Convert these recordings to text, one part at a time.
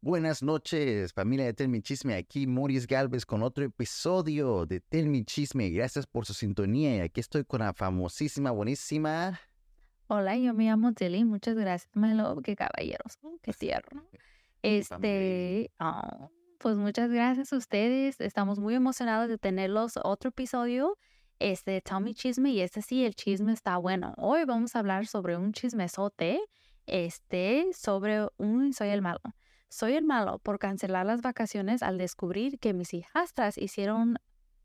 Buenas noches, familia de Tell Me Chisme. Aquí Maurice Galvez con otro episodio de Tell Me Chisme. Gracias por su sintonía. Y aquí estoy con la famosísima, buenísima. Hola, yo me llamo Tilly. Muchas gracias, Melo. Qué caballeros, ¿no? qué tierno. Este, ah, pues muchas gracias a ustedes. Estamos muy emocionados de tenerlos otro episodio. Este, Tell Me Chisme. Y este sí, el chisme está bueno. Hoy vamos a hablar sobre un chismesote. Este, sobre un Soy el Malo. Soy el malo por cancelar las vacaciones al descubrir que mis hijastras hicieron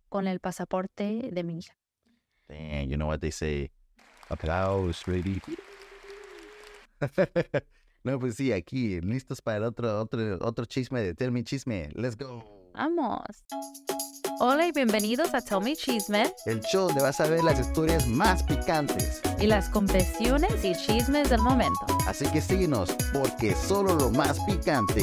con el pasaporte de mi hija. Damn, you know what they say. Aplausos, ready. no, pues sí, aquí, listos para otro, otro, otro chisme de Tell Me Chisme. Let's go. Vamos. Hola y bienvenidos a Tell Me Chisme El show donde vas a ver las historias más picantes. y las confesiones y chismes del momento. Así que síguenos, porque solo lo más picante.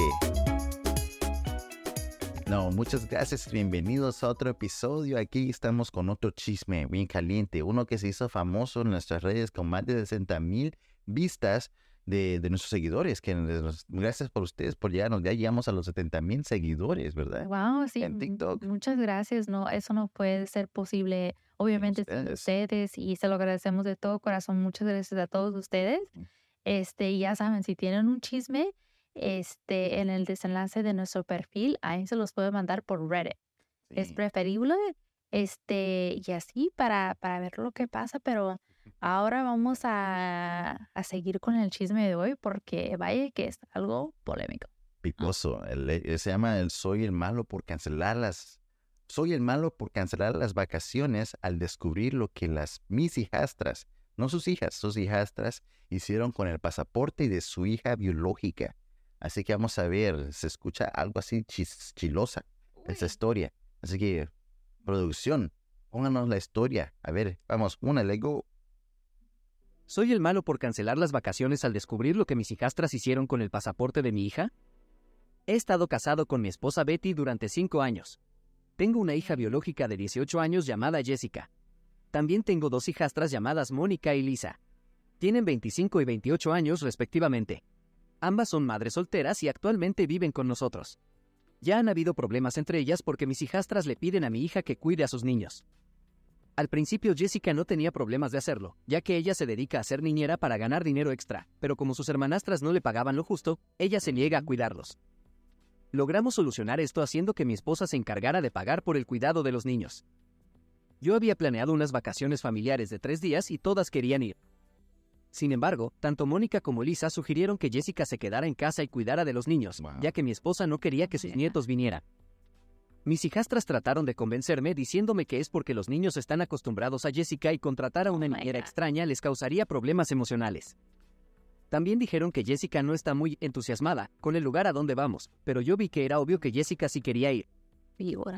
No, muchas gracias. Bienvenidos a otro episodio. Aquí estamos con otro chisme bien caliente. Uno que se hizo famoso en nuestras redes con más de 60 mil vistas de, de nuestros seguidores. Que nos- gracias por ustedes por llegarnos. Ya llegamos a los 70 mil seguidores, ¿verdad? Wow, sí. En TikTok. Muchas gracias. No, eso no puede ser posible, obviamente, sin ustedes. ustedes y se lo agradecemos de todo corazón. Muchas gracias a todos ustedes. Mm. Este, y ya saben, si tienen un chisme, este, en el desenlace de nuestro perfil, ahí se los puede mandar por Reddit. Es preferible, este, y así para, para ver lo que pasa, pero ahora vamos a, a seguir con el chisme de hoy porque vaya que es algo polémico. picoso. El- eh, se llama el soy el malo por cancelar las soy el malo por cancelar las vacaciones al descubrir lo que las mis hijastras, no sus hijas, sus hijastras hicieron con el pasaporte de su hija biológica. Así que vamos a ver, se escucha algo así chis- chilosa esa historia. Así que producción, pónganos la historia. A ver, vamos, una Lego. ¿Soy el malo por cancelar las vacaciones al descubrir lo que mis hijastras hicieron con el pasaporte de mi hija? He estado casado con mi esposa Betty durante cinco años. Tengo una hija biológica de 18 años llamada Jessica. También tengo dos hijastras llamadas Mónica y Lisa. Tienen 25 y 28 años respectivamente. Ambas son madres solteras y actualmente viven con nosotros. Ya han habido problemas entre ellas porque mis hijastras le piden a mi hija que cuide a sus niños. Al principio Jessica no tenía problemas de hacerlo, ya que ella se dedica a ser niñera para ganar dinero extra, pero como sus hermanastras no le pagaban lo justo, ella se niega a cuidarlos. Logramos solucionar esto haciendo que mi esposa se encargara de pagar por el cuidado de los niños. Yo había planeado unas vacaciones familiares de tres días y todas querían ir. Sin embargo, tanto Mónica como Lisa sugirieron que Jessica se quedara en casa y cuidara de los niños, Wow. ya que mi esposa no quería que sus nietos vinieran. Mis hijastras trataron de convencerme diciéndome que es porque los niños están acostumbrados a Jessica y contratar a una Oh my niñera extraña les causaría problemas emocionales. También dijeron que Jessica no está muy entusiasmada con el lugar a donde vamos, pero yo vi que era obvio que Jessica sí quería ir.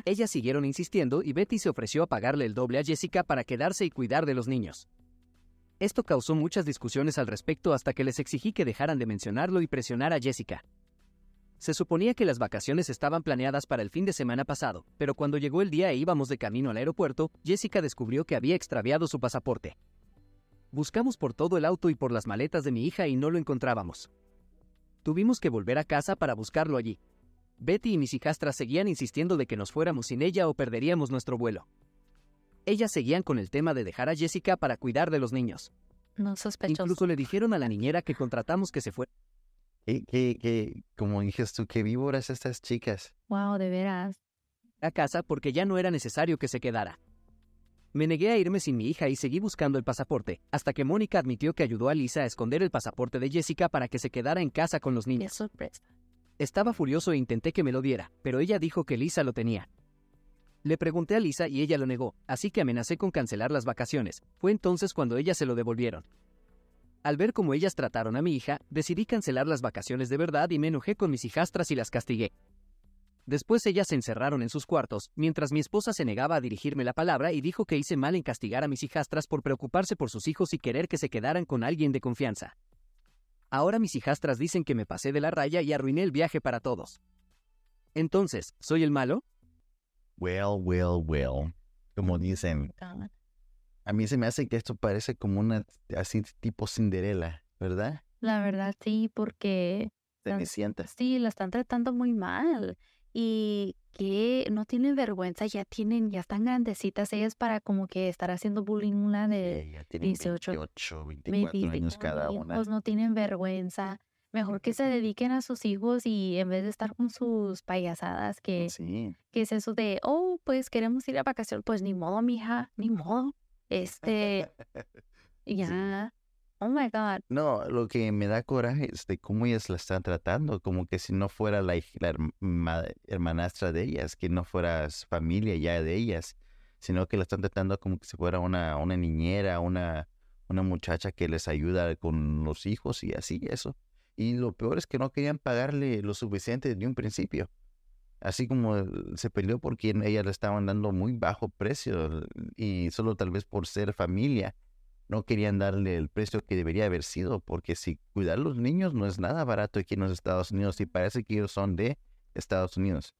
Ellas siguieron insistiendo y Betty se ofreció a pagarle el doble a Jessica para quedarse y cuidar de los niños. Esto causó muchas discusiones al respecto hasta que les exigí que dejaran de mencionarlo y presionar a Jessica. Se suponía que las vacaciones estaban planeadas para el fin de semana pasado, pero cuando llegó el día e íbamos de camino al aeropuerto, Jessica descubrió que había extraviado su pasaporte. Buscamos por todo el auto y por las maletas de mi hija y no lo encontrábamos. Tuvimos que volver a casa para buscarlo allí. Betty y mis hijastras seguían insistiendo de que nos fuéramos sin ella o perderíamos nuestro vuelo. Ellas seguían con el tema de dejar a Jessica para cuidar de los niños. No sospechoso. Incluso le dijeron a la niñera que contratamos que se fuera ¿Qué, qué, qué, como dijes tú, qué víboras estas chicas? Wow, de veras. a casa porque ya no era necesario que se quedara. Me negué a irme sin mi hija y seguí buscando el pasaporte, hasta que Mónica admitió que ayudó a Lisa a esconder el pasaporte de Jessica para que se quedara en casa con los Qué niños. sorpresa. Estaba furioso e intenté que me lo diera, pero ella dijo que Lisa lo tenía. Le pregunté a Lisa y ella lo negó, así que amenacé con cancelar las vacaciones. Fue entonces cuando ellas se lo devolvieron. Al ver cómo ellas trataron a mi hija, decidí cancelar las vacaciones de verdad y me enojé con mis hijastras y las castigué. Después ellas se encerraron en sus cuartos, mientras mi esposa se negaba a dirigirme la palabra y dijo que hice mal en castigar a mis hijastras por preocuparse por sus hijos y querer que se quedaran con alguien de confianza. Ahora mis hijastras dicen que me pasé de la raya y arruiné el viaje para todos. Entonces, ¿soy el malo? Well, well, well. Como dicen, God. A mí se me hace que esto parece como una así tipo Cinderella, ¿verdad? La verdad sí, porque Cenicienta. Sí, la están tratando muy mal. Y que no tienen vergüenza, ya tienen, ya están grandecitas ellas para como que estar haciendo bullying una de Sí, ya tienen 18, 28, 24 años cada una. hijos, no tienen vergüenza. Mejor que se dediquen a sus hijos y en vez de estar con sus payasadas, que, Sí. que es eso de, oh, pues queremos ir a vacaciones, pues ni modo, mija, ni modo. Este, ya, oh my God. No, lo que me da coraje es de cómo ellas la están tratando, como que si no fuera la, la herma- hermanastra de ellas, que no fuera familia ya de ellas, sino que la están tratando como que si fuera una, una niñera, una, una muchacha que les ayuda con los hijos y así, eso. Y lo peor es que no querían pagarle lo suficiente de un principio. Así como se peleó porque ella le estaban dando muy bajo precio y solo tal vez por ser familia no querían darle el precio que debería haber sido, porque si cuidar los niños no es nada barato aquí en los Estados Unidos y parece que ellos son de Estados Unidos.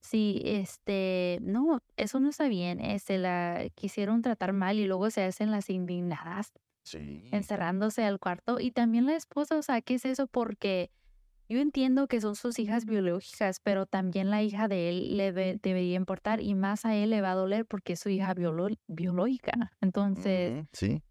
Sí, este, no, eso no está bien. Este, la quisieron tratar mal y luego se hacen las indignadas Sí. encerrándose al cuarto. Y también la esposa, o sea, ¿qué es eso? Porque yo entiendo que son sus hijas biológicas, pero también la hija de él le debe- debería importar y más a él le va a doler porque es su hija biológica. Entonces, Sí.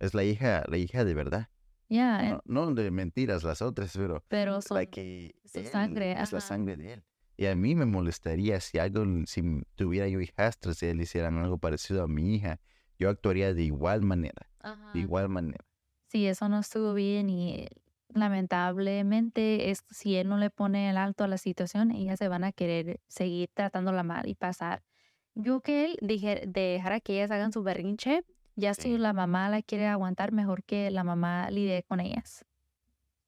Es la hija, la hija de verdad. ya, eh, No, no de mentiras las otras, pero pero la son, que su sangre, es la sangre de él. Y a mí me molestaría si algo, si tuviera yo hijastras y él hicieran algo parecido a mi hija, yo actuaría de igual manera, de igual manera. Sí, eso no estuvo bien y lamentablemente es, si él no le pone el alto a la situación, ellas se van a querer seguir tratándola mal y pasar. Yo que él dije, dejara que ellas hagan su berrinche, ya si la mamá la quiere aguantar, mejor que la mamá lidie con ellas.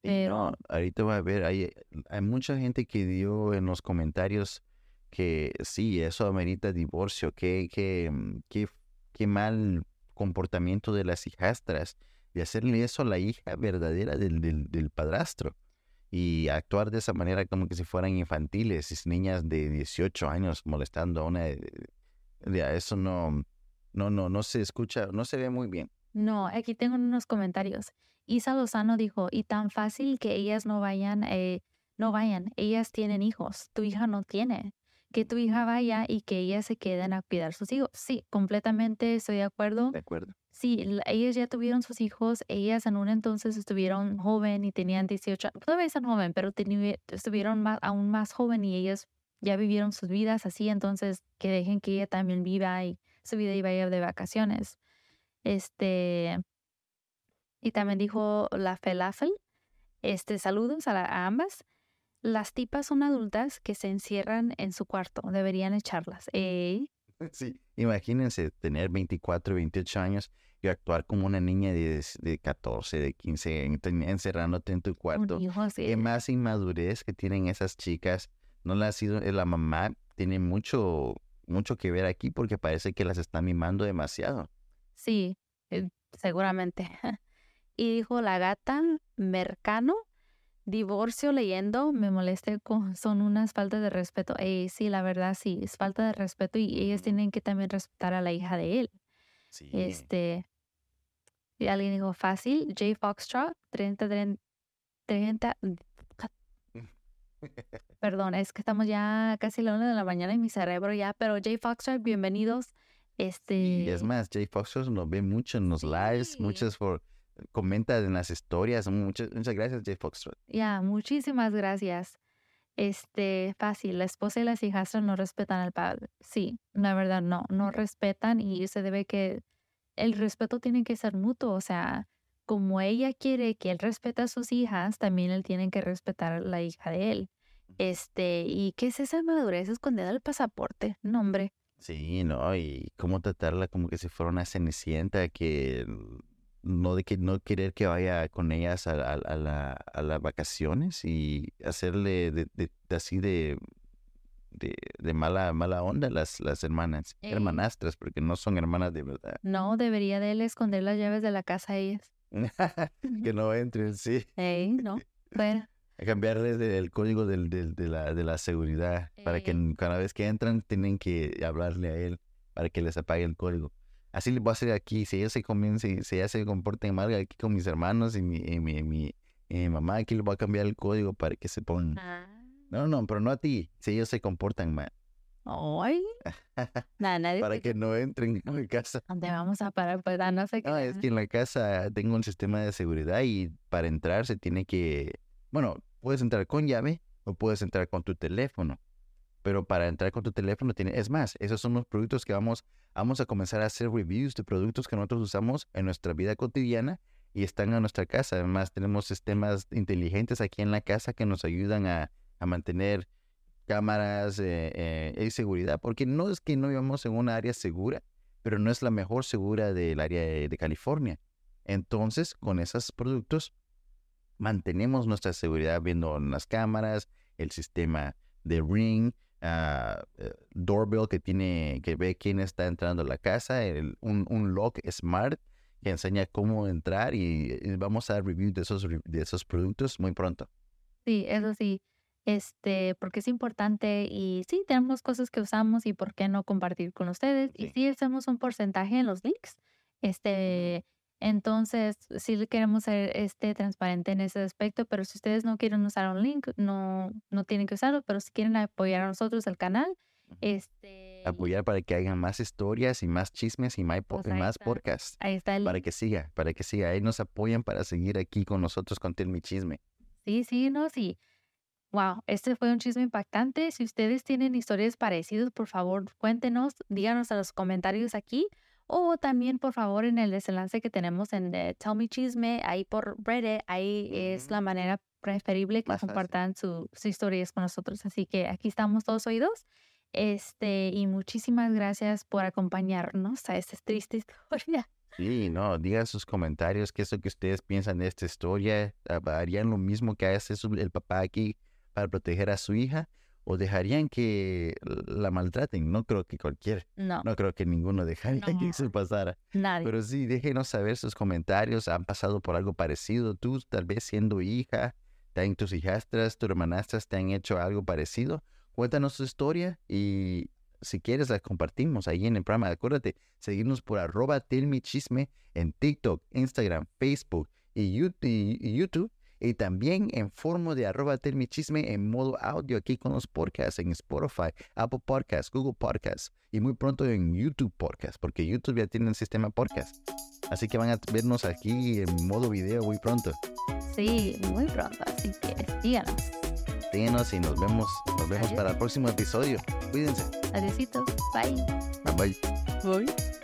Sí, Pero- no, ahorita va a ver, hay, hay mucha gente que dio en los comentarios que sí, eso amerita divorcio, que, que, mm, que, mal comportamiento de las hijastras, de hacerle eso a la hija verdadera del, del, del padrastro y actuar de esa manera como que si fueran infantiles, es niñas de 18 años molestando a una eso no, no, no, no se escucha, no se ve muy bien. No, aquí tengo unos comentarios. Isa Lozano dijo, y tan fácil que ellas no vayan, eh, no vayan, ellas tienen hijos, tu hija no tiene. Que tu hija vaya y que ellas se queden a cuidar sus hijos. Sí, completamente estoy de acuerdo. ¿De acuerdo? Sí, ellas ya tuvieron sus hijos, ellas en un entonces estuvieron joven y tenían 18, todavía están joven, pero estuvieron más, aún más joven y ellas ya vivieron sus vidas así, entonces que dejen que ella también viva y su vida y vaya de vacaciones. Este, y también dijo la Felafel, este, saludos a, la- a ambas. Las tipas son adultas que se encierran en su cuarto, deberían echarlas. Ey, Sí, imagínense tener 24, 28 años y actuar como una niña de, de 14, de 15, en- ten- encerrándote en tu cuarto. Qué más inmadurez que tienen esas chicas. No la ha sido, eh, la mamá tiene mucho, mucho que ver aquí porque parece que las está mimando demasiado. Sí, eh, seguramente. Y dijo la gata Mercano, divorcio leyendo, me molesté con, son unas faltas de respeto. Ey, sí, la verdad sí, es falta de respeto y ellas Ujú. tienen que también respetar a la hija de él. Sí. Este, y alguien dijo fácil, J Foxtrot, 30, 30, 30, perdón, es que estamos ya casi la una de la mañana en mi cerebro ya, pero J Foxtrot, bienvenidos. Este, Y es más, Jay Fox nos ve mucho en los lives, muchas por comenta en las historias. Muchas, muchas gracias, Jay Foxtrot. Ya, muchísimas gracias. Este, fácil, la esposa y las hijastras no respetan al padre. Sí, la verdad no, no respetan y se debe que el respeto tiene que ser mutuo, o sea, como ella quiere que él respete a sus hijas, también él tiene que respetar a la hija de él. Este, ¿y qué es esa madurez escondida del pasaporte? No, hombre. Sí, no, y cómo tratarla como que si fuera una cenicienta que no de que no querer que vaya con ellas a, a- a la, a las vacaciones y hacerle de, de- de así de, de, de mala mala onda las, las hermanas, Ey. hermanastras, porque no son hermanas de verdad. No, debería de él esconder las llaves de la casa a ellas. que no entren, sí. No, fuera. A cambiarles el código del, del- de, la, de la seguridad para que cada vez que entran tienen que hablarle a él para que les apague el código. Así le voy a hacer aquí. Si ellos se comiencen, si ellas se comporten mal aquí con mis hermanos y mi, y mi, y mi, eh, mamá, aquí le voy a cambiar el código para que se pongan. Ah. No, no, pero no a ti. Si ellos se comportan mal. Ay. Nada, nadie para que no entren a mi casa. ¿Dónde vamos a parar? Pues ah, no sé qué. No, es que en la casa tengo un sistema de seguridad y para entrar se tiene que, bueno, puedes entrar con llave o puedes entrar con tu teléfono. Pero para entrar con tu teléfono tiene, es más, esos son los productos que vamos, vamos a comenzar a hacer reviews de productos que nosotros usamos en nuestra vida cotidiana y están en nuestra casa. Además, tenemos sistemas inteligentes aquí en la casa que nos ayudan a, a mantener cámaras eh, eh, y seguridad, porque no es que no vivamos en una área segura, pero no es la mejor segura del área de, de California. Entonces, con esos productos, mantenemos nuestra seguridad viendo las cámaras, el sistema de Ring, eh, doorbell que tiene, que ve quién está entrando a la casa, el- un, un lock smart que enseña cómo entrar y, y vamos a dar review de esos, de esos productos muy pronto. Sí, eso sí. Este, porque es importante y sí, tenemos cosas que usamos y por qué no compartir con ustedes. Y Sí. sí, hacemos un porcentaje en los links. Este, entonces, sí queremos ser este transparente en ese aspecto, pero si ustedes no quieren usar un link, no, no tienen que usarlo, pero si quieren apoyar a nosotros, el canal, este, Apoyar para que hagan más historias y más chismes y más, Pues más está. podcasts. ahí está el Para que siga, para que siga. Ahí nos apoyan para seguir aquí con nosotros con Tell Me Chisme. Sí, sí, no, sí. Wow, este fue un chisme impactante. Si ustedes tienen historias parecidas, por favor, cuéntenos, díganos en los comentarios aquí o también, por favor, en el desenlace que tenemos en Tell Me Chisme, ahí por Reddit, ahí es Ujú. la manera preferible que Más compartan su- sus historias con nosotros. Así que aquí estamos todos oídos. Este, y muchísimas gracias por acompañarnos a esta triste historia. Sí, no, digan sus comentarios, qué es lo que ustedes piensan de esta historia. Ah, ¿Harían lo mismo que hace su- el papá aquí para proteger a su hija? ¿O dejarían que la maltraten? No creo que cualquiera, No, no creo que ninguno dejaría que eso pasara. nadie. Pero sí, déjenos saber sus comentarios. ¿Han pasado por algo parecido? Tú, tal vez siendo hija, también tus hijastras, tus hermanastras te han hecho algo parecido. Cuéntanos tu historia y si quieres la compartimos ahí en el programa. Acuérdate, seguirnos por arroba chisme en TikTok, Instagram, Facebook y YouTube. Y también en forma de arroba chisme en modo audio aquí con los podcasts en Spotify, Apple Podcasts, Google Podcasts y muy pronto en YouTube Podcast, porque YouTube ya tiene el sistema podcast. Así que van a vernos aquí en modo video muy pronto. Sí, muy pronto. Así que síganos. Síguenos y nos vemos, nos vemos Adiós. para el próximo episodio. Cuídense. Adiósitos. Bye. Bye bye. Bye.